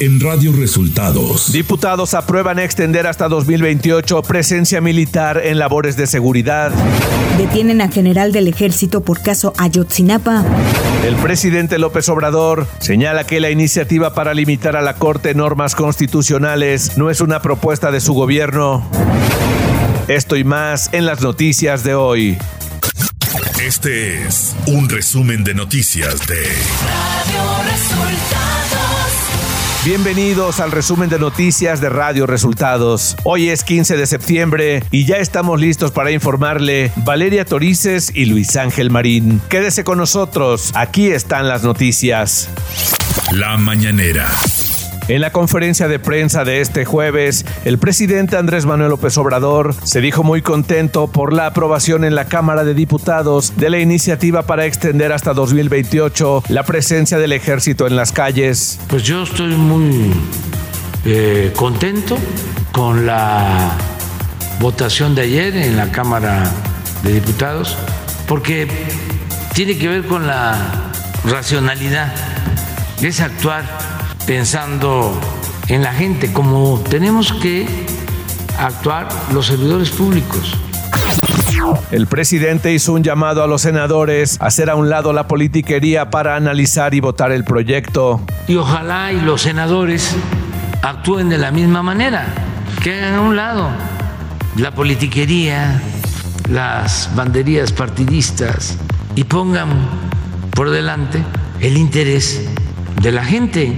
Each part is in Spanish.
en Radio Resultados. Diputados aprueban extender hasta 2028 presencia militar en labores de seguridad. Detienen a general del ejército por caso Ayotzinapa. El presidente López Obrador señala que la iniciativa para limitar a la Corte normas constitucionales no es una propuesta de su gobierno. Esto y más en las noticias de hoy. Este es un resumen de noticias de Radio Resultados. Bienvenidos al resumen de noticias de Radio Resultados. Hoy es 15 de septiembre y ya estamos listos para informarle Valeria Torices y Luis Ángel Marín. Quédese con nosotros, aquí están las noticias. La mañanera. En la conferencia de prensa de este jueves, el presidente Andrés Manuel López Obrador se dijo muy contento por la aprobación en la Cámara de Diputados de la iniciativa para extender hasta 2028 la presencia del ejército en las calles. Pues yo estoy muy eh, contento con la votación de ayer en la Cámara de Diputados porque tiene que ver con la racionalidad, es actuar pensando en la gente, como tenemos que actuar los servidores públicos. El presidente hizo un llamado a los senadores a hacer a un lado la politiquería para analizar y votar el proyecto. Y ojalá y los senadores actúen de la misma manera, que hagan a un lado la politiquería, las banderías partidistas y pongan por delante el interés de la gente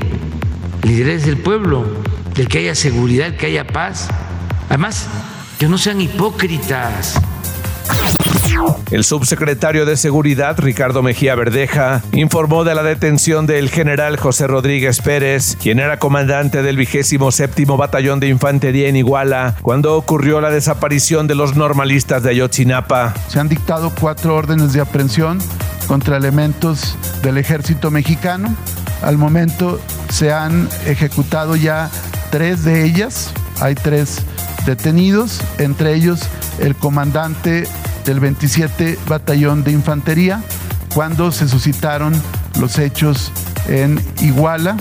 el interés del pueblo, del que haya seguridad, que haya paz. Además, que no sean hipócritas. El subsecretario de Seguridad, Ricardo Mejía Verdeja, informó de la detención del general José Rodríguez Pérez, quien era comandante del vigésimo séptimo batallón de infantería en Iguala, cuando ocurrió la desaparición de los normalistas de Ayotzinapa. Se han dictado cuatro órdenes de aprehensión contra elementos del ejército mexicano. Al momento se han ejecutado ya tres de ellas. Hay tres detenidos, entre ellos el comandante del 27 Batallón de Infantería, cuando se suscitaron los hechos en Iguala,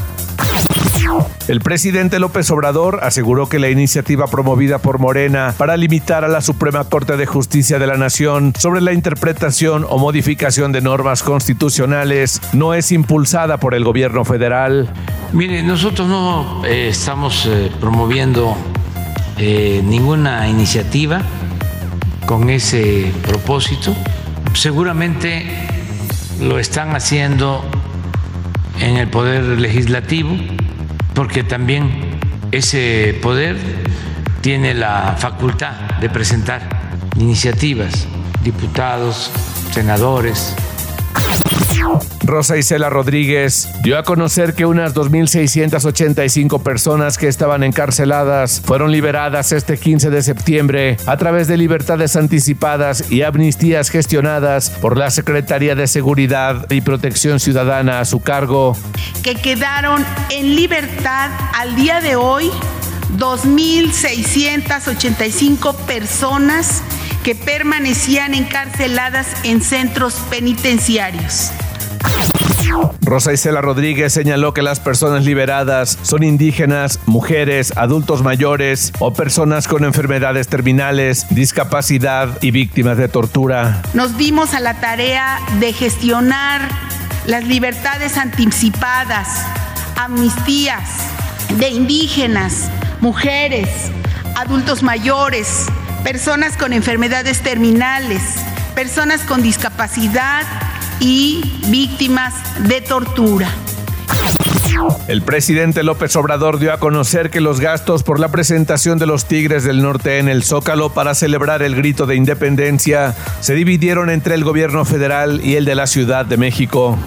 el presidente López Obrador aseguró que la iniciativa promovida por Morena para limitar a la Suprema Corte de Justicia de la Nación sobre la interpretación o modificación de normas constitucionales no es impulsada por el gobierno federal. Mire, nosotros no eh, estamos eh, promoviendo eh, ninguna iniciativa con ese propósito. Seguramente lo están haciendo en el Poder Legislativo porque también ese poder tiene la facultad de presentar iniciativas, diputados, senadores, Rosa Isela Rodríguez dio a conocer que unas 2.685 personas que estaban encarceladas fueron liberadas este 15 de septiembre a través de libertades anticipadas y amnistías gestionadas por la Secretaría de Seguridad y Protección Ciudadana a su cargo. Que quedaron en libertad al día de hoy 2.685 personas que permanecían encarceladas en centros penitenciarios. Rosa Isela Rodríguez señaló que las personas liberadas son indígenas, mujeres, adultos mayores o personas con enfermedades terminales, discapacidad y víctimas de tortura. Nos dimos a la tarea de gestionar las libertades anticipadas, amnistías de indígenas, mujeres, adultos mayores, personas con enfermedades terminales, personas con discapacidad y víctimas de tortura. El presidente López Obrador dio a conocer que los gastos por la presentación de los Tigres del Norte en el Zócalo para celebrar el grito de independencia se dividieron entre el gobierno federal y el de la Ciudad de México.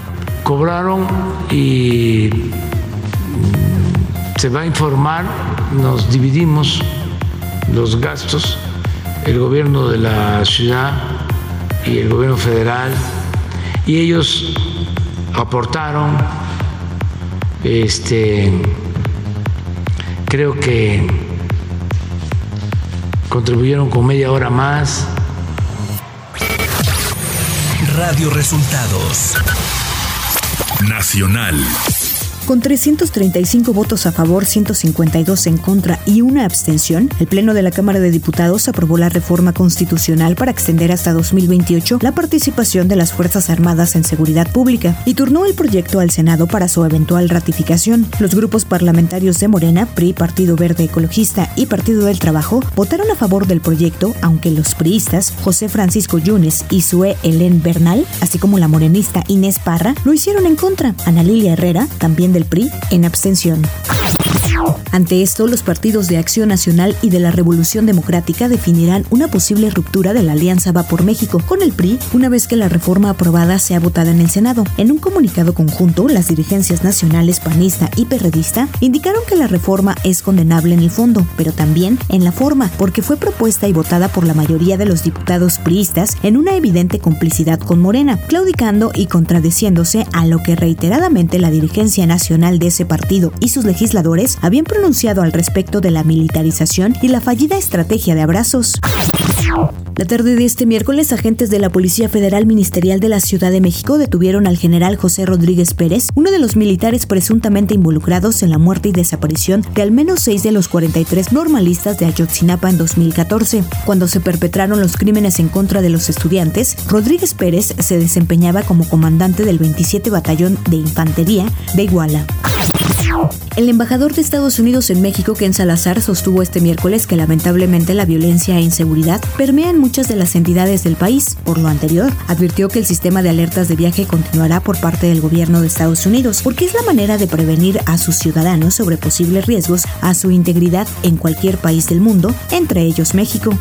Cobraron y se va a informar, nos dividimos los gastos el gobierno de la ciudad y el gobierno federal, y ellos aportaron, este, creo que contribuyeron con media hora más. Radio Resultados Nacional. Con 335 votos a favor, 152 en contra y una abstención, el Pleno de la Cámara de Diputados aprobó la reforma constitucional para extender hasta 2028 la participación de las Fuerzas Armadas en seguridad pública y turnó el proyecto al Senado para su eventual ratificación. Los grupos parlamentarios de Morena, PRI, Partido Verde Ecologista y Partido del Trabajo votaron a favor del proyecto, aunque los priistas José Francisco Yunes y Sue Helen Bernal, así como la morenista Inés Parra, lo hicieron en contra. Ana Lilia Herrera, también del PRI, en abstención. Ante esto, los partidos de Acción Nacional y de la Revolución Democrática definirán una posible ruptura de la Alianza Va por México con el PRI una vez que la reforma aprobada sea votada en el Senado. En un comunicado conjunto, las dirigencias nacionales panista y perredista indicaron que la reforma es condenable en el fondo, pero también en la forma, porque fue propuesta y votada por la mayoría de los diputados priistas en una evidente complicidad con Morena, claudicando y contradeciéndose a lo que reiteradamente la dirigencia nacional de ese partido y sus legisladores habían pronunciado al respecto de la militarización y la fallida estrategia de abrazos. La tarde de este miércoles, agentes de la Policía Federal Ministerial de la Ciudad de México detuvieron al general José Rodríguez Pérez, uno de los militares presuntamente involucrados en la muerte y desaparición de al menos seis de los 43 normalistas de Ayotzinapa en 2014. Cuando se perpetraron los crímenes en contra de los estudiantes, Rodríguez Pérez se desempeñaba como comandante del 27 Batallón de Infantería de Iguala. El embajador de Estados Unidos en México, Ken Salazar, sostuvo este miércoles que lamentablemente la violencia e inseguridad permean muchas de las entidades del país. Por lo anterior, advirtió que el sistema de alertas de viaje continuará por parte del gobierno de Estados Unidos, porque es la manera de prevenir a sus ciudadanos sobre posibles riesgos a su integridad en cualquier país del mundo, entre ellos México.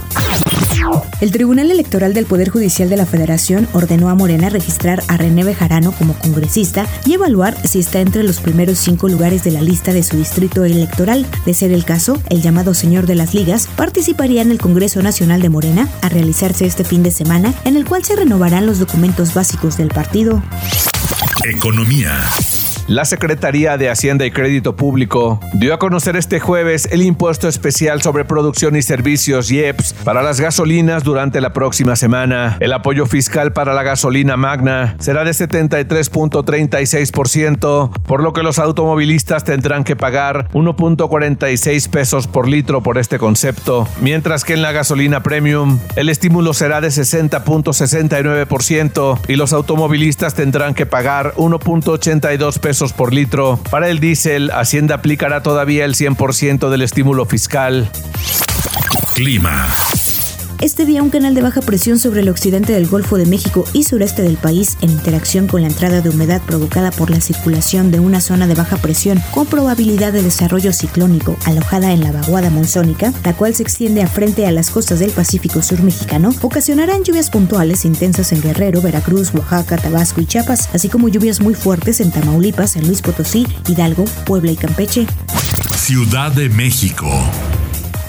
El Tribunal Electoral del Poder Judicial de la Federación ordenó a Morena registrar a René Bejarano como congresista y evaluar si está entre los primeros cinco lugares de la lista de su distrito electoral. De ser el caso, el llamado señor de las ligas participaría en el Congreso Nacional de Morena a realizarse este fin de semana, en el cual se renovarán los documentos básicos del partido. Economía. La Secretaría de Hacienda y Crédito Público dio a conocer este jueves el impuesto especial sobre producción y servicios IEPS para las gasolinas durante la próxima semana. El apoyo fiscal para la gasolina magna será de 73.36%, por lo que los automovilistas tendrán que pagar 1.46 pesos por litro por este concepto, mientras que en la gasolina premium el estímulo será de 60.69% y los automovilistas tendrán que pagar 1.82 pesos por litro. Para el diésel, Hacienda aplicará todavía el 100% del estímulo fiscal. Clima. Este día un canal de baja presión sobre el occidente del Golfo de México y sureste del país, en interacción con la entrada de humedad provocada por la circulación de una zona de baja presión con probabilidad de desarrollo ciclónico alojada en la vaguada monzónica, la cual se extiende a frente a las costas del Pacífico Sur mexicano, ocasionarán lluvias puntuales intensas en Guerrero, Veracruz, Oaxaca, Tabasco y Chiapas, así como lluvias muy fuertes en Tamaulipas, en Luis Potosí, Hidalgo, Puebla y Campeche. Ciudad de México.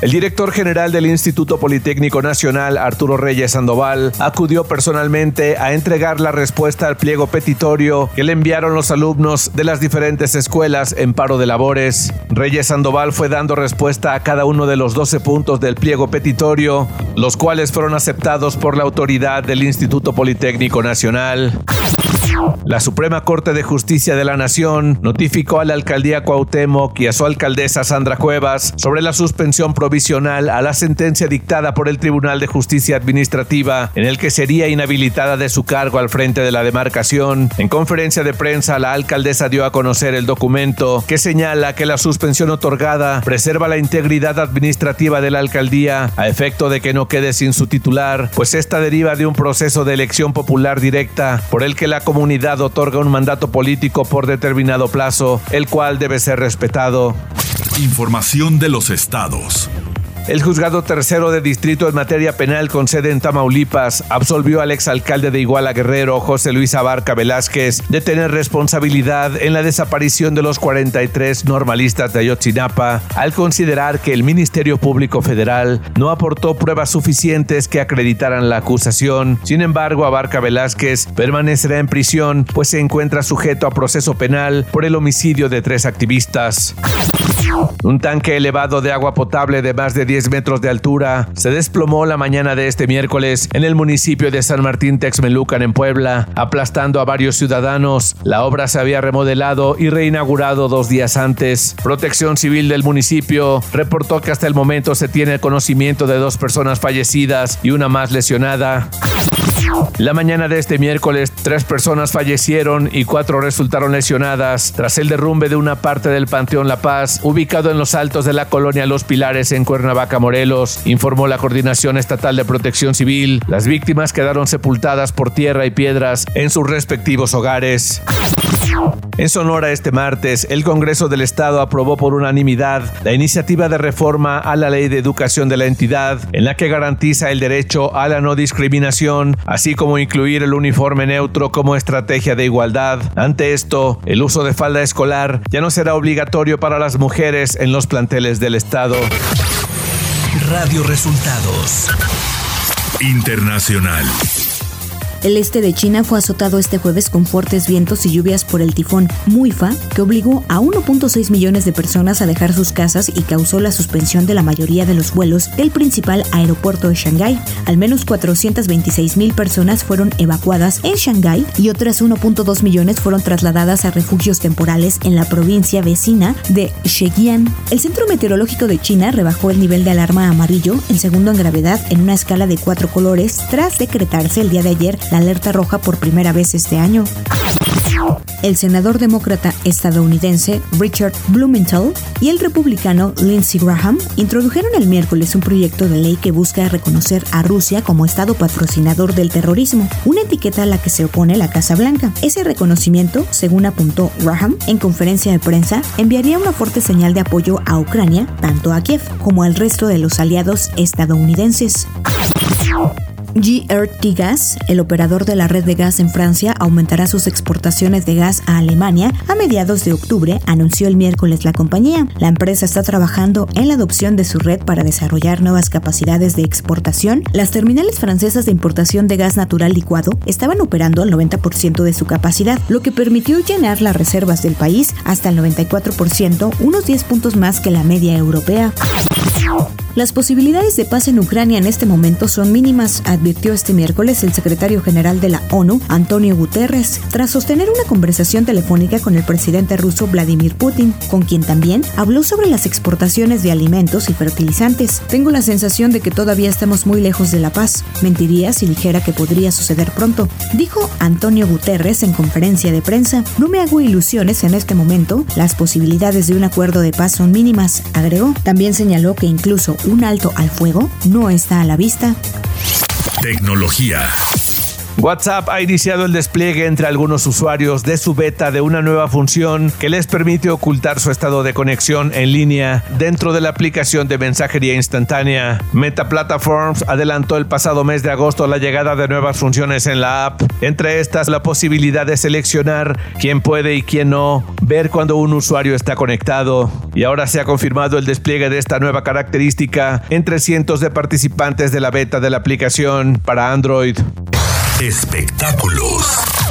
El director general del Instituto Politécnico Nacional, Arturo Reyes Sandoval, acudió personalmente a entregar la respuesta al pliego petitorio que le enviaron los alumnos de las diferentes escuelas en paro de labores. Reyes Sandoval fue dando respuesta a cada uno de los 12 puntos del pliego petitorio, los cuales fueron aceptados por la autoridad del Instituto Politécnico Nacional. La Suprema Corte de Justicia de la Nación notificó a la alcaldía Cuauhtémoc y a su alcaldesa Sandra Cuevas sobre la suspensión provisional a la sentencia dictada por el Tribunal de Justicia Administrativa en el que sería inhabilitada de su cargo al frente de la demarcación. En conferencia de prensa, la alcaldesa dio a conocer el documento que señala que la suspensión otorgada preserva la integridad administrativa de la alcaldía a efecto de que no quede sin su titular, pues esta deriva de un proceso de elección popular directa por el que la comunidad otorga un mandato político por determinado plazo, el cual debe ser respetado. Información de los estados. El juzgado tercero de distrito en materia penal con sede en Tamaulipas absolvió al exalcalde de Iguala Guerrero, José Luis Abarca Velázquez, de tener responsabilidad en la desaparición de los 43 normalistas de Ayotzinapa, al considerar que el Ministerio Público Federal no aportó pruebas suficientes que acreditaran la acusación. Sin embargo, Abarca Velázquez permanecerá en prisión, pues se encuentra sujeto a proceso penal por el homicidio de tres activistas. Un tanque elevado de agua potable de más de 10 metros de altura se desplomó la mañana de este miércoles en el municipio de San Martín Texmelucan en Puebla, aplastando a varios ciudadanos. La obra se había remodelado y reinaugurado dos días antes. Protección Civil del municipio reportó que hasta el momento se tiene conocimiento de dos personas fallecidas y una más lesionada. La mañana de este miércoles, tres personas fallecieron y cuatro resultaron lesionadas tras el derrumbe de una parte del Panteón La Paz, ubicado en los altos de la colonia Los Pilares en Cuernavaca, Morelos, informó la Coordinación Estatal de Protección Civil. Las víctimas quedaron sepultadas por tierra y piedras en sus respectivos hogares. En Sonora este martes, el Congreso del Estado aprobó por unanimidad la iniciativa de reforma a la ley de educación de la entidad, en la que garantiza el derecho a la no discriminación, así como incluir el uniforme neutro como estrategia de igualdad. Ante esto, el uso de falda escolar ya no será obligatorio para las mujeres en los planteles del Estado. Radio Resultados Internacional. El este de China fue azotado este jueves con fuertes vientos y lluvias por el tifón Muifa, que obligó a 1.6 millones de personas a dejar sus casas y causó la suspensión de la mayoría de los vuelos del principal aeropuerto de Shanghái. Al menos 426 mil personas fueron evacuadas en Shanghái y otras 1.2 millones fueron trasladadas a refugios temporales en la provincia vecina de Shejian. El Centro Meteorológico de China rebajó el nivel de alarma amarillo, el segundo en gravedad, en una escala de cuatro colores, tras decretarse el día de ayer alerta roja por primera vez este año. El senador demócrata estadounidense Richard Blumenthal y el republicano Lindsey Graham introdujeron el miércoles un proyecto de ley que busca reconocer a Rusia como Estado patrocinador del terrorismo, una etiqueta a la que se opone la Casa Blanca. Ese reconocimiento, según apuntó Graham en conferencia de prensa, enviaría una fuerte señal de apoyo a Ucrania, tanto a Kiev como al resto de los aliados estadounidenses. GRT Gas, el operador de la red de gas en Francia, aumentará sus exportaciones de gas a Alemania a mediados de octubre, anunció el miércoles la compañía. La empresa está trabajando en la adopción de su red para desarrollar nuevas capacidades de exportación. Las terminales francesas de importación de gas natural licuado estaban operando al 90% de su capacidad, lo que permitió llenar las reservas del país hasta el 94%, unos 10 puntos más que la media europea. Las posibilidades de paz en Ucrania en este momento son mínimas, advirtió este miércoles el secretario general de la ONU, Antonio Guterres, tras sostener una conversación telefónica con el presidente ruso Vladimir Putin, con quien también habló sobre las exportaciones de alimentos y fertilizantes. Tengo la sensación de que todavía estamos muy lejos de la paz. Mentiría si dijera que podría suceder pronto, dijo Antonio Guterres en conferencia de prensa. No me hago ilusiones en este momento, las posibilidades de un acuerdo de paz son mínimas, agregó. También señaló que incluso un alto al fuego no está a la vista. Tecnología. WhatsApp ha iniciado el despliegue entre algunos usuarios de su beta de una nueva función que les permite ocultar su estado de conexión en línea dentro de la aplicación de mensajería instantánea. Meta Platforms adelantó el pasado mes de agosto la llegada de nuevas funciones en la app, entre estas la posibilidad de seleccionar quién puede y quién no, ver cuando un usuario está conectado. Y ahora se ha confirmado el despliegue de esta nueva característica entre cientos de participantes de la beta de la aplicación para Android. Espectáculos.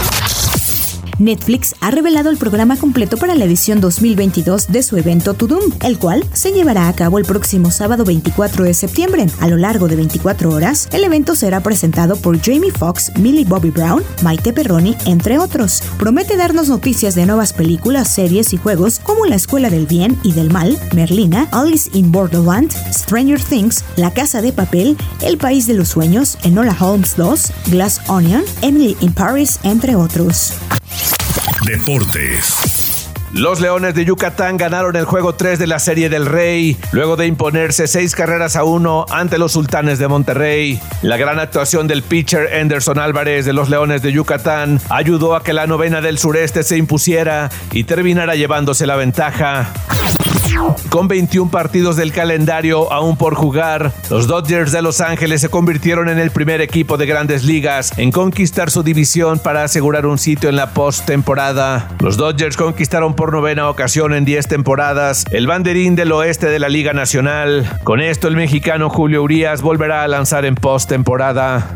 Netflix ha revelado el programa completo para la edición 2022 de su evento To Doom, el cual se llevará a cabo el próximo sábado 24 de septiembre. A lo largo de 24 horas, el evento será presentado por Jamie Foxx, Millie Bobby Brown, Maite Perroni, entre otros. Promete darnos noticias de nuevas películas, series y juegos como La Escuela del Bien y del Mal, Merlina, Alice in Borderland, Stranger Things, La Casa de Papel, El País de los Sueños, Enola Holmes 2, Glass Onion, Emily in Paris, entre otros. Deportes. Los Leones de Yucatán ganaron el juego 3 de la Serie del Rey, luego de imponerse 6 carreras a 1 ante los Sultanes de Monterrey. La gran actuación del pitcher Anderson Álvarez de los Leones de Yucatán ayudó a que la novena del sureste se impusiera y terminara llevándose la ventaja. Con 21 partidos del calendario aún por jugar, los Dodgers de Los Ángeles se convirtieron en el primer equipo de grandes ligas en conquistar su división para asegurar un sitio en la postemporada. Los Dodgers conquistaron por novena ocasión en 10 temporadas el banderín del oeste de la Liga Nacional. Con esto, el mexicano Julio Urias volverá a lanzar en postemporada.